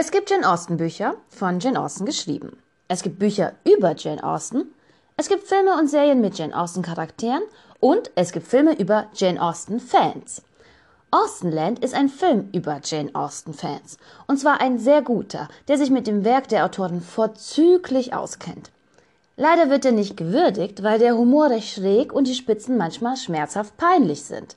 Es gibt Jane Austen Bücher von Jane Austen geschrieben. Es gibt Bücher über Jane Austen. Es gibt Filme und Serien mit Jane Austen Charakteren und es gibt Filme über Jane Austen Fans. Austenland ist ein Film über Jane Austen Fans. Und zwar ein sehr guter, der sich mit dem Werk der Autorin vorzüglich auskennt. Leider wird er nicht gewürdigt, weil der Humor recht schräg und die Spitzen manchmal schmerzhaft peinlich sind.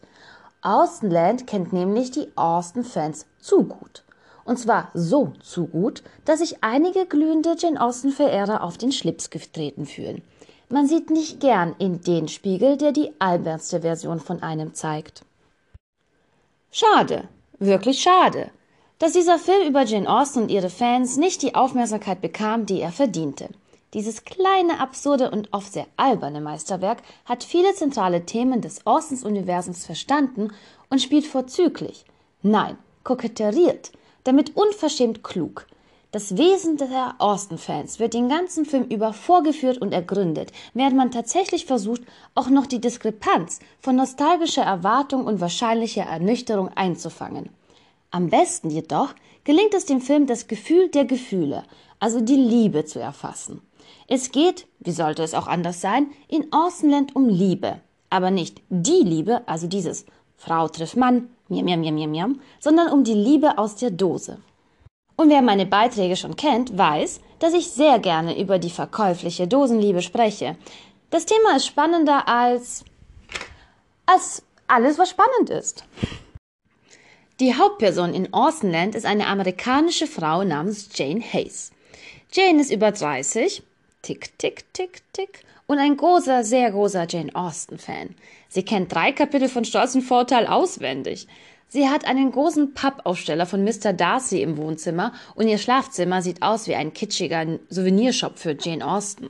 Austenland kennt nämlich die Austen-Fans zu gut. Und zwar so zu gut, dass sich einige glühende Jane Austen-Verehrer auf den Schlips getreten fühlen. Man sieht nicht gern in den Spiegel, der die albernste Version von einem zeigt. Schade, wirklich schade, dass dieser Film über Jane Austen und ihre Fans nicht die Aufmerksamkeit bekam, die er verdiente. Dieses kleine, absurde und oft sehr alberne Meisterwerk hat viele zentrale Themen des Austens-Universums verstanden und spielt vorzüglich, nein, koketteriert damit unverschämt klug. Das Wesen der Austen-Fans wird den ganzen Film über vorgeführt und ergründet, während man tatsächlich versucht, auch noch die Diskrepanz von nostalgischer Erwartung und wahrscheinlicher Ernüchterung einzufangen. Am besten jedoch gelingt es dem Film, das Gefühl der Gefühle, also die Liebe zu erfassen. Es geht, wie sollte es auch anders sein, in Austenland um Liebe, aber nicht die Liebe, also dieses Frau trifft Mann, miam, miam, miam, miam, miam, sondern um die Liebe aus der Dose. Und wer meine Beiträge schon kennt, weiß, dass ich sehr gerne über die verkäufliche Dosenliebe spreche. Das Thema ist spannender als als alles, was spannend ist. Die Hauptperson in Austenland ist eine amerikanische Frau namens Jane Hayes. Jane ist über 30, tick, tick, tick, tick, und ein großer, sehr großer Jane Austen-Fan. Sie kennt drei Kapitel von Stolz und Vorteil auswendig. Sie hat einen großen Pappaufsteller von Mr. Darcy im Wohnzimmer und ihr Schlafzimmer sieht aus wie ein kitschiger Souvenirshop für Jane Austen.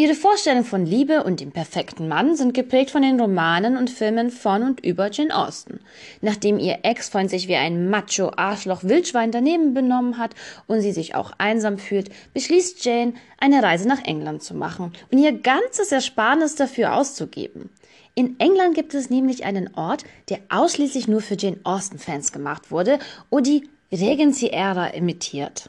Ihre Vorstellungen von Liebe und dem perfekten Mann sind geprägt von den Romanen und Filmen von und über Jane Austen. Nachdem ihr Ex-Freund sich wie ein Macho-Arschloch-Wildschwein daneben benommen hat und sie sich auch einsam fühlt, beschließt Jane, eine Reise nach England zu machen und ihr ganzes Ersparnis dafür auszugeben. In England gibt es nämlich einen Ort, der ausschließlich nur für Jane Austen-Fans gemacht wurde und die Regency-Ära imitiert.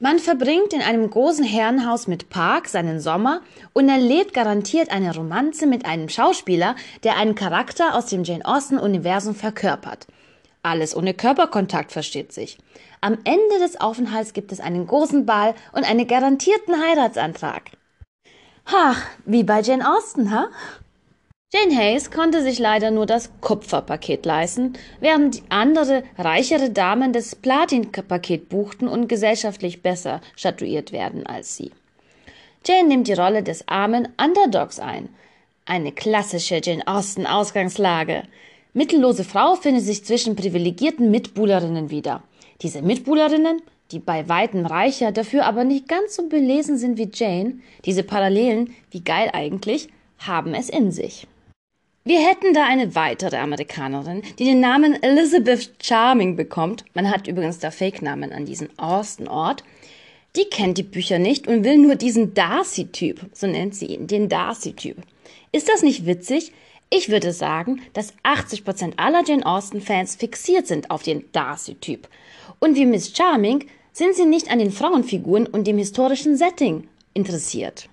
Man verbringt in einem großen Herrenhaus mit Park seinen Sommer und erlebt garantiert eine Romanze mit einem Schauspieler, der einen Charakter aus dem Jane Austen-Universum verkörpert. Alles ohne Körperkontakt versteht sich. Am Ende des Aufenthalts gibt es einen großen Ball und einen garantierten Heiratsantrag. Ha, wie bei Jane Austen, ha? Jane Hayes konnte sich leider nur das Kupferpaket leisten, während andere reichere Damen das Platinpaket buchten und gesellschaftlich besser statuiert werden als sie. Jane nimmt die Rolle des armen Underdogs ein. Eine klassische Jane Austen Ausgangslage. Mittellose Frau findet sich zwischen privilegierten Mitbuhlerinnen wieder. Diese Mitbuhlerinnen, die bei weitem reicher, dafür aber nicht ganz so belesen sind wie Jane, diese Parallelen, wie geil eigentlich, haben es in sich. Wir hätten da eine weitere Amerikanerin, die den Namen Elizabeth Charming bekommt. Man hat übrigens da Fake-Namen an diesem Austin-Ort. Die kennt die Bücher nicht und will nur diesen Darcy-Typ, so nennt sie ihn, den Darcy-Typ. Ist das nicht witzig? Ich würde sagen, dass 80% aller Jane Austen-Fans fixiert sind auf den Darcy-Typ. Und wie Miss Charming sind sie nicht an den Frauenfiguren und dem historischen Setting interessiert.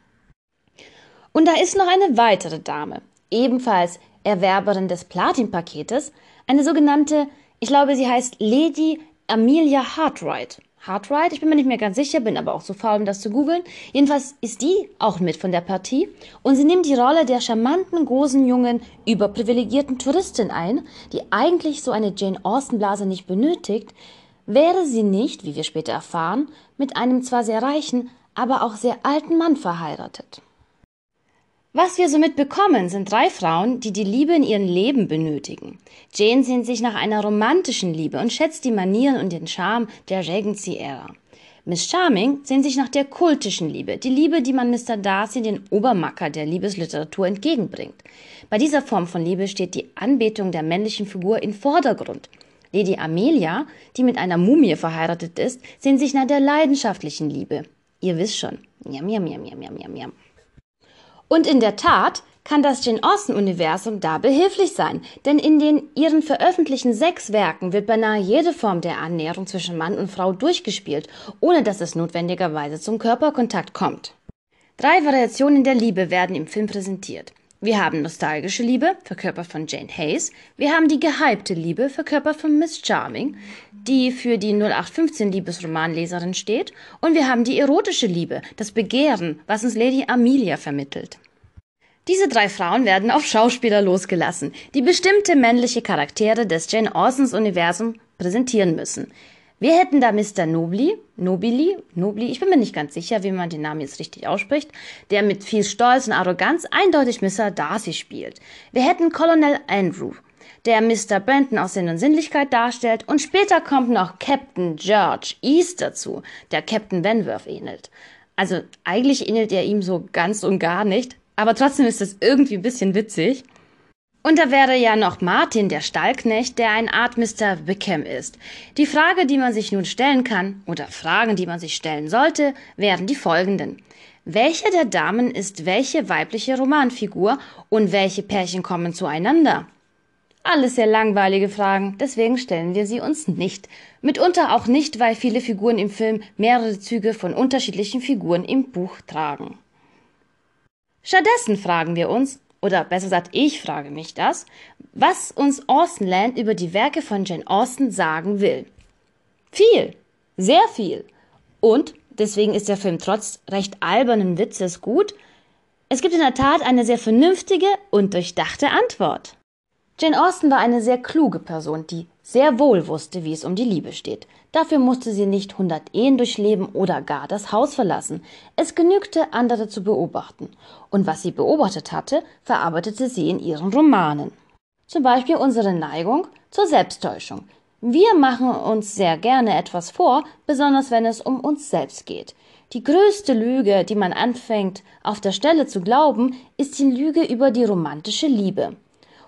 Und da ist noch eine weitere Dame, ebenfalls Erwerberin des Platin-Paketes, eine sogenannte, ich glaube, sie heißt Lady Amelia Hartright. Hartright, ich bin mir nicht mehr ganz sicher, bin aber auch so faul, um das zu googeln. Jedenfalls ist die auch mit von der Partie und sie nimmt die Rolle der charmanten, großen, jungen, überprivilegierten Touristin ein, die eigentlich so eine Jane Austen-Blase nicht benötigt, wäre sie nicht, wie wir später erfahren, mit einem zwar sehr reichen, aber auch sehr alten Mann verheiratet. Was wir somit bekommen, sind drei Frauen, die die Liebe in ihrem Leben benötigen. Jane sehnt sich nach einer romantischen Liebe und schätzt die Manieren und den Charme der Regency-Ära. Miss Charming sehnt sich nach der kultischen Liebe, die Liebe, die man Mr. Darcy, den Obermacker der Liebesliteratur, entgegenbringt. Bei dieser Form von Liebe steht die Anbetung der männlichen Figur im Vordergrund. Lady Amelia, die mit einer Mumie verheiratet ist, sehnt sich nach der leidenschaftlichen Liebe. Ihr wisst schon. Miam, miam, miam, miam, miam, miam. Und in der Tat, kann das Jane Austen-Universum da behilflich sein, denn in den ihren veröffentlichten sechs Werken wird beinahe jede Form der Annäherung zwischen Mann und Frau durchgespielt, ohne dass es notwendigerweise zum Körperkontakt kommt. Drei Variationen der Liebe werden im Film präsentiert. Wir haben nostalgische Liebe, verkörpert von Jane Hayes. Wir haben die gehypte Liebe, verkörpert von Miss Charming, die für die 0815 Liebesromanleserin steht. Und wir haben die erotische Liebe, das Begehren, was uns Lady Amelia vermittelt. Diese drei Frauen werden auf Schauspieler losgelassen, die bestimmte männliche Charaktere des Jane Austens Universum präsentieren müssen. Wir hätten da Mr. Nobly, Nobili, Nobly, ich bin mir nicht ganz sicher, wie man den Namen jetzt richtig ausspricht, der mit viel Stolz und Arroganz eindeutig Mr. Darcy spielt. Wir hätten Colonel Andrew, der Mr. Brandon aus Sinn und Sinnlichkeit darstellt und später kommt noch Captain George East dazu, der Captain Wentworth ähnelt. Also eigentlich ähnelt er ihm so ganz und gar nicht, aber trotzdem ist es irgendwie ein bisschen witzig. Und da wäre ja noch Martin, der Stallknecht, der eine Art Mr. Wickham ist. Die Frage, die man sich nun stellen kann, oder Fragen, die man sich stellen sollte, wären die folgenden. Welche der Damen ist welche weibliche Romanfigur und welche Pärchen kommen zueinander? Alles sehr langweilige Fragen, deswegen stellen wir sie uns nicht. Mitunter auch nicht, weil viele Figuren im Film mehrere Züge von unterschiedlichen Figuren im Buch tragen. Stattdessen fragen wir uns, oder besser gesagt, ich frage mich das, was uns Austen Land über die Werke von Jane Austen sagen will. Viel, sehr viel. Und deswegen ist der Film trotz recht albernen Witzes gut. Es gibt in der Tat eine sehr vernünftige und durchdachte Antwort. Jane Austen war eine sehr kluge Person, die sehr wohl wusste, wie es um die Liebe steht. Dafür musste sie nicht hundert Ehen durchleben oder gar das Haus verlassen. Es genügte, andere zu beobachten. Und was sie beobachtet hatte, verarbeitete sie in ihren Romanen. Zum Beispiel unsere Neigung zur Selbsttäuschung. Wir machen uns sehr gerne etwas vor, besonders wenn es um uns selbst geht. Die größte Lüge, die man anfängt auf der Stelle zu glauben, ist die Lüge über die romantische Liebe.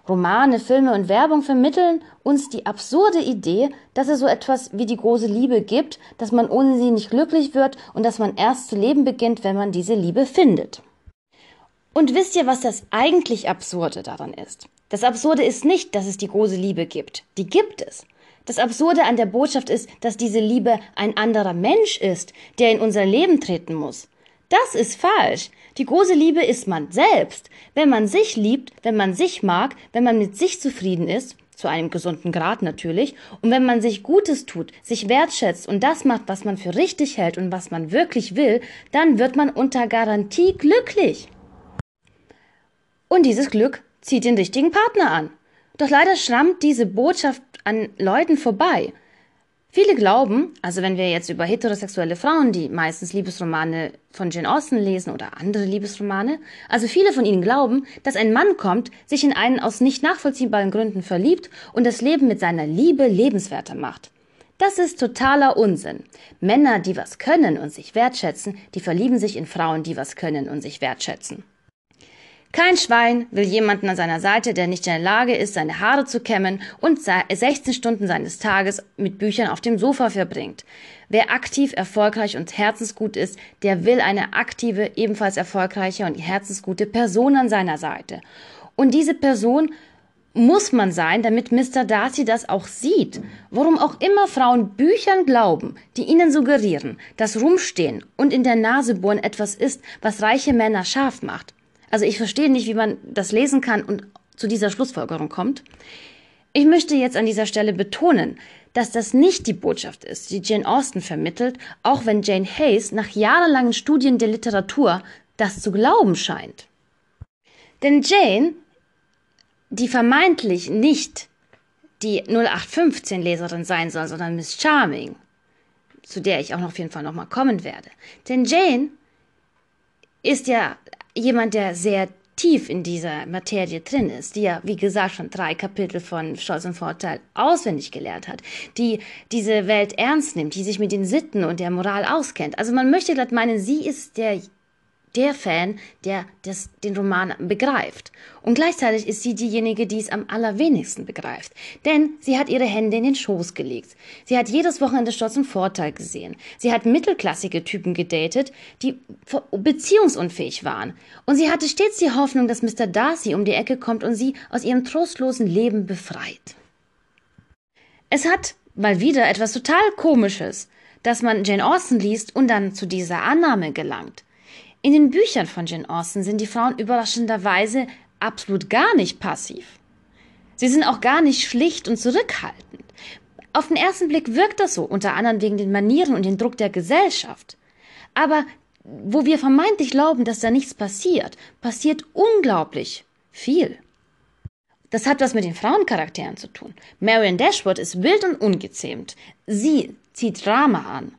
Romane, Filme und Werbung vermitteln uns die absurde Idee, dass es so etwas wie die große Liebe gibt, dass man ohne sie nicht glücklich wird und dass man erst zu leben beginnt, wenn man diese Liebe findet. Und wisst ihr, was das eigentlich Absurde daran ist? Das Absurde ist nicht, dass es die große Liebe gibt. Die gibt es. Das Absurde an der Botschaft ist, dass diese Liebe ein anderer Mensch ist, der in unser Leben treten muss. Das ist falsch. Die große Liebe ist man selbst. Wenn man sich liebt, wenn man sich mag, wenn man mit sich zufrieden ist, zu einem gesunden Grad natürlich, und wenn man sich Gutes tut, sich wertschätzt und das macht, was man für richtig hält und was man wirklich will, dann wird man unter Garantie glücklich. Und dieses Glück zieht den richtigen Partner an. Doch leider schrammt diese Botschaft an Leuten vorbei. Viele glauben, also wenn wir jetzt über heterosexuelle Frauen, die meistens Liebesromane von Jane Austen lesen oder andere Liebesromane, also viele von ihnen glauben, dass ein Mann kommt, sich in einen aus nicht nachvollziehbaren Gründen verliebt und das Leben mit seiner Liebe lebenswerter macht. Das ist totaler Unsinn. Männer, die was können und sich wertschätzen, die verlieben sich in Frauen, die was können und sich wertschätzen. Kein Schwein will jemanden an seiner Seite, der nicht in der Lage ist, seine Haare zu kämmen und 16 Stunden seines Tages mit Büchern auf dem Sofa verbringt. Wer aktiv, erfolgreich und herzensgut ist, der will eine aktive, ebenfalls erfolgreiche und herzensgute Person an seiner Seite. Und diese Person muss man sein, damit Mr. Darcy das auch sieht. Worum auch immer Frauen Büchern glauben, die ihnen suggerieren, dass Rumstehen und in der Nase bohren etwas ist, was reiche Männer scharf macht. Also ich verstehe nicht, wie man das lesen kann und zu dieser Schlussfolgerung kommt. Ich möchte jetzt an dieser Stelle betonen, dass das nicht die Botschaft ist, die Jane Austen vermittelt, auch wenn Jane Hayes nach jahrelangen Studien der Literatur das zu glauben scheint. Denn Jane, die vermeintlich nicht die 0815-Leserin sein soll, sondern Miss Charming, zu der ich auch noch auf jeden Fall nochmal kommen werde. Denn Jane ist ja jemand, der sehr tief in dieser Materie drin ist, die ja, wie gesagt, schon drei Kapitel von Stolz und Vorteil auswendig gelernt hat, die diese Welt ernst nimmt, die sich mit den Sitten und der Moral auskennt. Also man möchte glatt meinen, sie ist der der Fan, der das, den Roman begreift. Und gleichzeitig ist sie diejenige, die es am allerwenigsten begreift. Denn sie hat ihre Hände in den Schoß gelegt. Sie hat jedes Wochenende Stolz und Vorteil gesehen. Sie hat mittelklassige Typen gedatet, die beziehungsunfähig waren. Und sie hatte stets die Hoffnung, dass Mr. Darcy um die Ecke kommt und sie aus ihrem trostlosen Leben befreit. Es hat mal wieder etwas total Komisches, dass man Jane Austen liest und dann zu dieser Annahme gelangt. In den Büchern von Jane Austen sind die Frauen überraschenderweise absolut gar nicht passiv. Sie sind auch gar nicht schlicht und zurückhaltend. Auf den ersten Blick wirkt das so, unter anderem wegen den Manieren und dem Druck der Gesellschaft. Aber wo wir vermeintlich glauben, dass da nichts passiert, passiert unglaublich viel. Das hat was mit den Frauencharakteren zu tun. Marion Dashwood ist wild und ungezähmt. Sie zieht Drama an.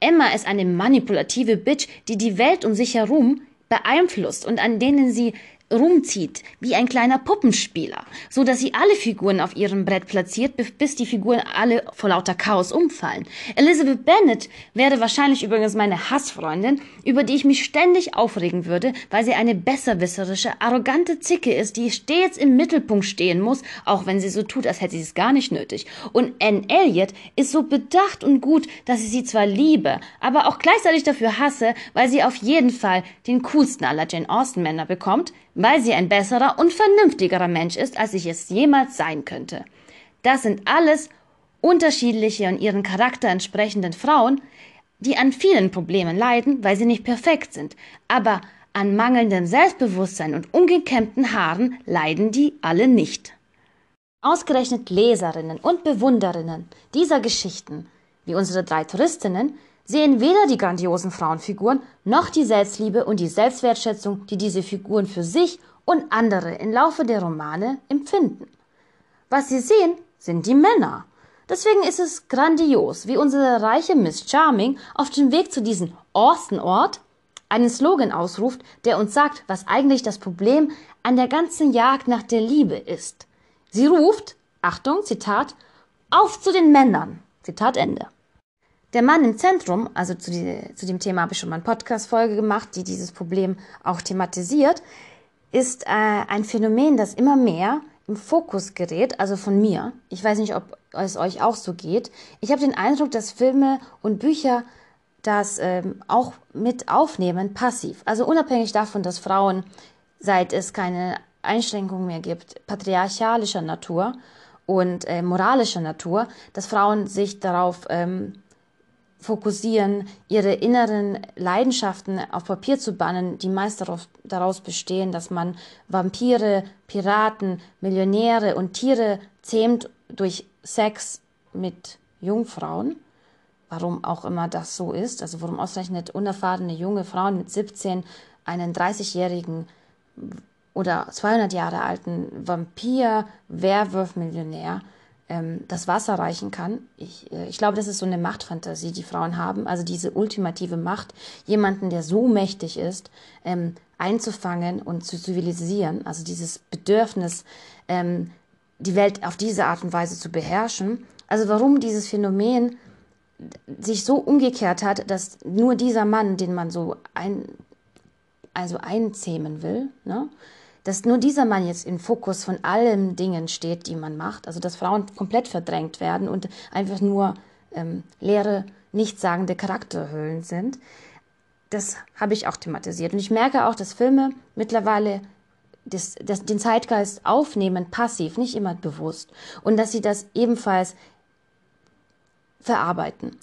Emma ist eine manipulative Bitch, die die Welt um sich herum beeinflusst und an denen sie rumzieht, wie ein kleiner Puppenspieler, so dass sie alle Figuren auf ihrem Brett platziert, bis die Figuren alle vor lauter Chaos umfallen. Elizabeth Bennet wäre wahrscheinlich übrigens meine Hassfreundin, über die ich mich ständig aufregen würde, weil sie eine besserwisserische, arrogante Zicke ist, die stets im Mittelpunkt stehen muss, auch wenn sie so tut, als hätte sie es gar nicht nötig. Und Anne Elliot ist so bedacht und gut, dass ich sie zwar liebe, aber auch gleichzeitig dafür hasse, weil sie auf jeden Fall den coolsten aller Jane Austen Männer bekommt, weil sie ein besserer und vernünftigerer Mensch ist, als ich es jemals sein könnte. Das sind alles unterschiedliche und ihren Charakter entsprechenden Frauen, die an vielen Problemen leiden, weil sie nicht perfekt sind, aber an mangelndem Selbstbewusstsein und ungekämmten Haaren leiden die alle nicht. Ausgerechnet Leserinnen und Bewunderinnen dieser Geschichten, wie unsere drei Touristinnen, sehen weder die grandiosen Frauenfiguren noch die Selbstliebe und die Selbstwertschätzung, die diese Figuren für sich und andere im Laufe der Romane empfinden. Was sie sehen, sind die Männer. Deswegen ist es grandios, wie unsere reiche Miss Charming auf dem Weg zu diesem Austen-Ort einen Slogan ausruft, der uns sagt, was eigentlich das Problem an der ganzen Jagd nach der Liebe ist. Sie ruft, Achtung, Zitat, auf zu den Männern. Zitat Ende. Der Mann im Zentrum, also zu, die, zu dem Thema habe ich schon mal eine Podcast-Folge gemacht, die dieses Problem auch thematisiert, ist äh, ein Phänomen, das immer mehr im Fokus gerät, also von mir. Ich weiß nicht, ob es euch auch so geht. Ich habe den Eindruck, dass Filme und Bücher das ähm, auch mit aufnehmen, passiv. Also unabhängig davon, dass Frauen, seit es keine Einschränkungen mehr gibt, patriarchalischer Natur und äh, moralischer Natur, dass Frauen sich darauf ähm, fokussieren, ihre inneren Leidenschaften auf Papier zu bannen, die meist darauf, daraus bestehen, dass man Vampire, Piraten, Millionäre und Tiere zähmt durch Sex mit Jungfrauen. Warum auch immer das so ist, also warum ausgerechnet unerfahrene junge Frauen mit 17 einen 30-jährigen oder 200 Jahre alten Vampir, Werwolf, Millionär ähm, das Wasser reichen kann. Ich, äh, ich glaube, das ist so eine Machtfantasie, die Frauen haben. Also diese ultimative Macht, jemanden, der so mächtig ist, ähm, einzufangen und zu zivilisieren. Also dieses Bedürfnis, ähm, die Welt auf diese Art und Weise zu beherrschen. Also warum dieses Phänomen sich so umgekehrt hat, dass nur dieser Mann, den man so ein, also einzähmen will, ne, dass nur dieser Mann jetzt im Fokus von allen Dingen steht, die man macht, also dass Frauen komplett verdrängt werden und einfach nur ähm, leere, nichtssagende Charakterhüllen sind, das habe ich auch thematisiert. Und ich merke auch, dass Filme mittlerweile das, das, den Zeitgeist aufnehmen, passiv, nicht immer bewusst. Und dass sie das ebenfalls verarbeiten.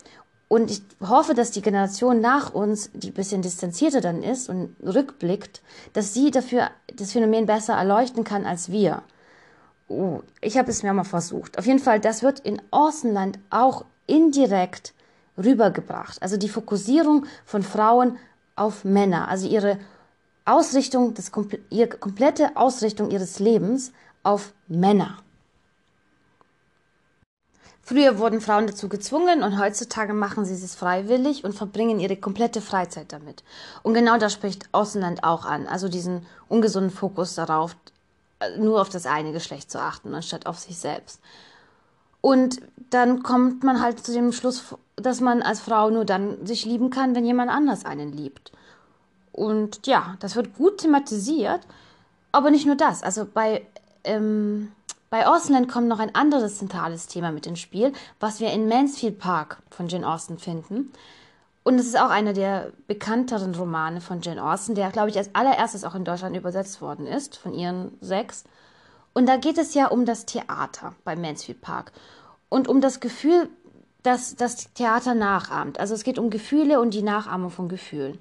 Und ich hoffe, dass die Generation nach uns, die ein bisschen distanzierter dann ist und rückblickt, dass sie dafür das Phänomen besser erleuchten kann als wir. Oh, ich habe es mir mal versucht. Auf jeden Fall, das wird in Außenland auch indirekt rübergebracht. Also die Fokussierung von Frauen auf Männer, also ihre Ausrichtung, das, ihre komplette Ausrichtung ihres Lebens auf Männer. Früher wurden Frauen dazu gezwungen und heutzutage machen sie es freiwillig und verbringen ihre komplette Freizeit damit. Und genau das spricht Außenland auch an, also diesen ungesunden Fokus darauf, nur auf das eine Geschlecht zu achten, anstatt auf sich selbst. Und dann kommt man halt zu dem Schluss, dass man als Frau nur dann sich lieben kann, wenn jemand anders einen liebt. Und ja, das wird gut thematisiert. Aber nicht nur das. Also bei, ähm, bei Austenland kommt noch ein anderes zentrales Thema mit ins Spiel, was wir in Mansfield Park von Jane Austen finden. Und es ist auch einer der bekannteren Romane von Jane Austen, der, glaube ich, als allererstes auch in Deutschland übersetzt worden ist, von ihren sechs. Und da geht es ja um das Theater bei Mansfield Park und um das Gefühl, das das Theater nachahmt. Also es geht um Gefühle und die Nachahmung von Gefühlen.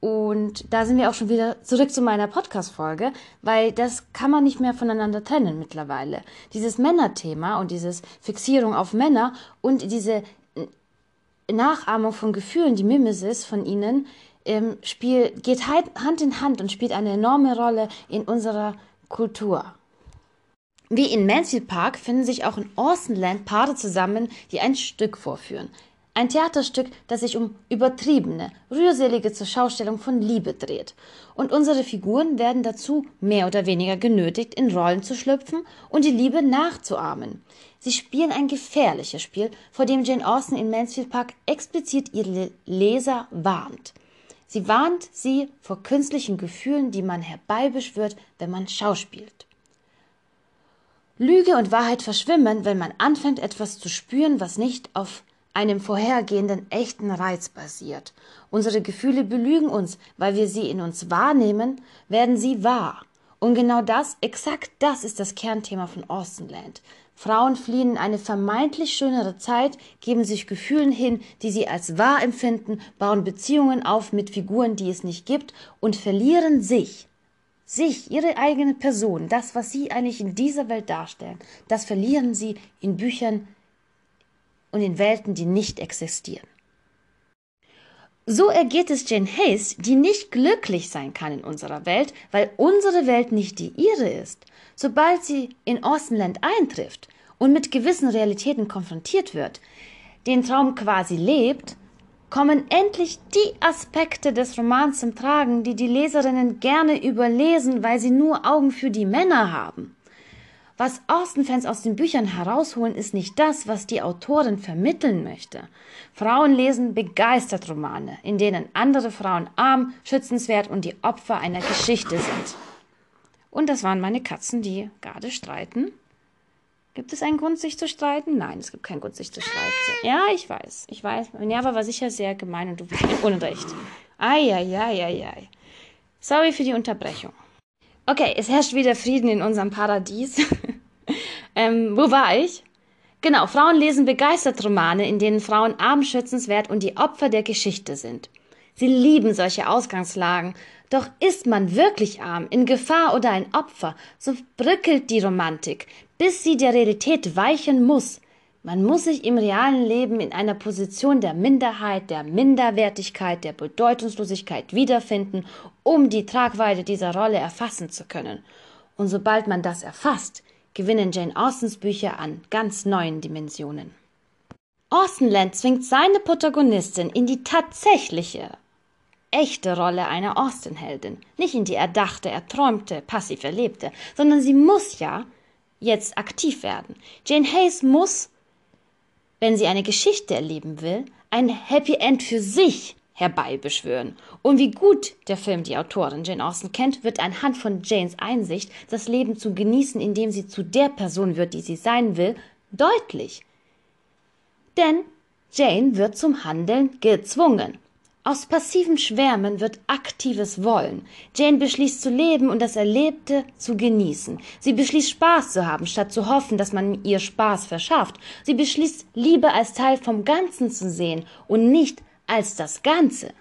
Und da sind wir auch schon wieder zurück zu meiner Podcast-Folge, weil das kann man nicht mehr voneinander trennen mittlerweile. Dieses Männerthema und dieses Fixierung auf Männer und diese Nachahmung von Gefühlen, die Mimesis von ihnen, ähm, spiel, geht Hand in Hand und spielt eine enorme Rolle in unserer Kultur. Wie in Mansfield Park finden sich auch in Austenland Paare zusammen, die ein Stück vorführen. Ein Theaterstück, das sich um übertriebene, rührselige Zurschaustellung von Liebe dreht. Und unsere Figuren werden dazu mehr oder weniger genötigt, in Rollen zu schlüpfen und die Liebe nachzuahmen. Sie spielen ein gefährliches Spiel, vor dem Jane Austen in Mansfield Park explizit ihre Leser warnt. Sie warnt sie vor künstlichen Gefühlen, die man herbeibeschwört, wenn man schauspielt. Lüge und Wahrheit verschwimmen, wenn man anfängt, etwas zu spüren, was nicht auf einem vorhergehenden echten Reiz basiert. Unsere Gefühle belügen uns, weil wir sie in uns wahrnehmen, werden sie wahr. Und genau das, exakt das ist das Kernthema von Austenland. Frauen fliehen in eine vermeintlich schönere Zeit, geben sich Gefühlen hin, die sie als wahr empfinden, bauen Beziehungen auf mit Figuren, die es nicht gibt und verlieren sich. Sich, ihre eigene Person, das, was sie eigentlich in dieser Welt darstellen, das verlieren sie in Büchern und in Welten, die nicht existieren. So ergeht es Jane Hayes, die nicht glücklich sein kann in unserer Welt, weil unsere Welt nicht die ihre ist. Sobald sie in Austenland eintrifft und mit gewissen Realitäten konfrontiert wird, den Traum quasi lebt, kommen endlich die Aspekte des Romans zum Tragen, die die Leserinnen gerne überlesen, weil sie nur Augen für die Männer haben. Was Austen-Fans aus den Büchern herausholen, ist nicht das, was die Autorin vermitteln möchte. Frauen lesen begeistert Romane, in denen andere Frauen arm, schützenswert und die Opfer einer Geschichte sind. Und das waren meine Katzen, die gerade streiten. Gibt es einen Grund, sich zu streiten? Nein, es gibt keinen Grund, sich zu streiten. Ja, ich weiß. Ich weiß. Minerva war sicher sehr gemein und du bist Unrecht. Eieieiei. Sorry für die Unterbrechung. Okay, es herrscht wieder Frieden in unserem Paradies. ähm, wo war ich? Genau, Frauen lesen begeistert Romane, in denen Frauen arm, schützenswert und die Opfer der Geschichte sind. Sie lieben solche Ausgangslagen. Doch ist man wirklich arm, in Gefahr oder ein Opfer, so bröckelt die Romantik, bis sie der Realität weichen muss. Man muss sich im realen Leben in einer Position der Minderheit, der Minderwertigkeit, der Bedeutungslosigkeit wiederfinden, um die Tragweite dieser Rolle erfassen zu können. Und sobald man das erfasst, gewinnen Jane Austens Bücher an ganz neuen Dimensionen. Austenland zwingt seine Protagonistin in die tatsächliche, echte Rolle einer Austenheldin, nicht in die erdachte, erträumte, passiv erlebte, sondern sie muss ja jetzt aktiv werden. Jane Hayes muss wenn sie eine Geschichte erleben will, ein Happy End für sich herbeibeschwören. Und wie gut der Film die Autorin Jane Austen kennt, wird anhand von Janes Einsicht, das Leben zu genießen, indem sie zu der Person wird, die sie sein will, deutlich. Denn Jane wird zum Handeln gezwungen. Aus passivem Schwärmen wird aktives Wollen. Jane beschließt zu leben und das Erlebte zu genießen. Sie beschließt Spaß zu haben, statt zu hoffen, dass man ihr Spaß verschafft. Sie beschließt Liebe als Teil vom Ganzen zu sehen und nicht als das Ganze.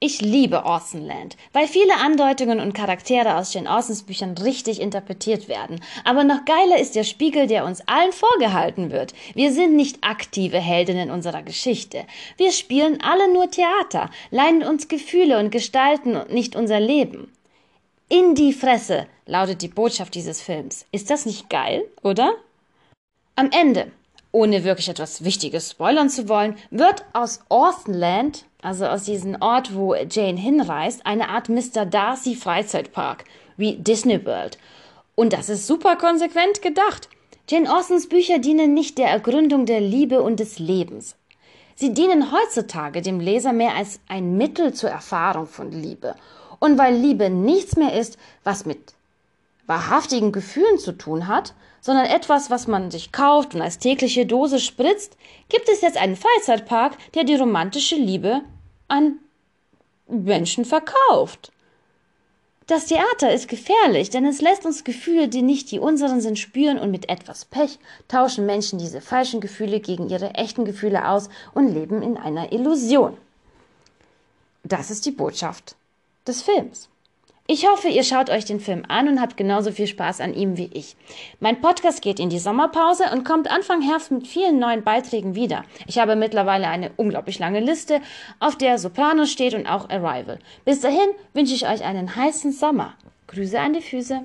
Ich liebe Austenland, weil viele Andeutungen und Charaktere aus Jane Austens Büchern richtig interpretiert werden. Aber noch geiler ist der Spiegel, der uns allen vorgehalten wird. Wir sind nicht aktive Heldinnen unserer Geschichte. Wir spielen alle nur Theater, leihen uns Gefühle und gestalten nicht unser Leben. In die Fresse lautet die Botschaft dieses Films. Ist das nicht geil, oder? Am Ende, ohne wirklich etwas Wichtiges spoilern zu wollen, wird aus Austenland also aus diesem Ort, wo Jane hinreist, eine Art Mr. Darcy Freizeitpark, wie Disney World. Und das ist super konsequent gedacht. Jane Austens Bücher dienen nicht der Ergründung der Liebe und des Lebens. Sie dienen heutzutage dem Leser mehr als ein Mittel zur Erfahrung von Liebe. Und weil Liebe nichts mehr ist, was mit wahrhaftigen Gefühlen zu tun hat, sondern etwas, was man sich kauft und als tägliche Dose spritzt, gibt es jetzt einen Freizeitpark, der die romantische Liebe an Menschen verkauft. Das Theater ist gefährlich, denn es lässt uns Gefühle, die nicht die unseren sind, spüren und mit etwas Pech tauschen Menschen diese falschen Gefühle gegen ihre echten Gefühle aus und leben in einer Illusion. Das ist die Botschaft des Films. Ich hoffe, ihr schaut euch den Film an und habt genauso viel Spaß an ihm wie ich. Mein Podcast geht in die Sommerpause und kommt Anfang Herbst mit vielen neuen Beiträgen wieder. Ich habe mittlerweile eine unglaublich lange Liste, auf der Soprano steht und auch Arrival. Bis dahin wünsche ich euch einen heißen Sommer. Grüße an die Füße.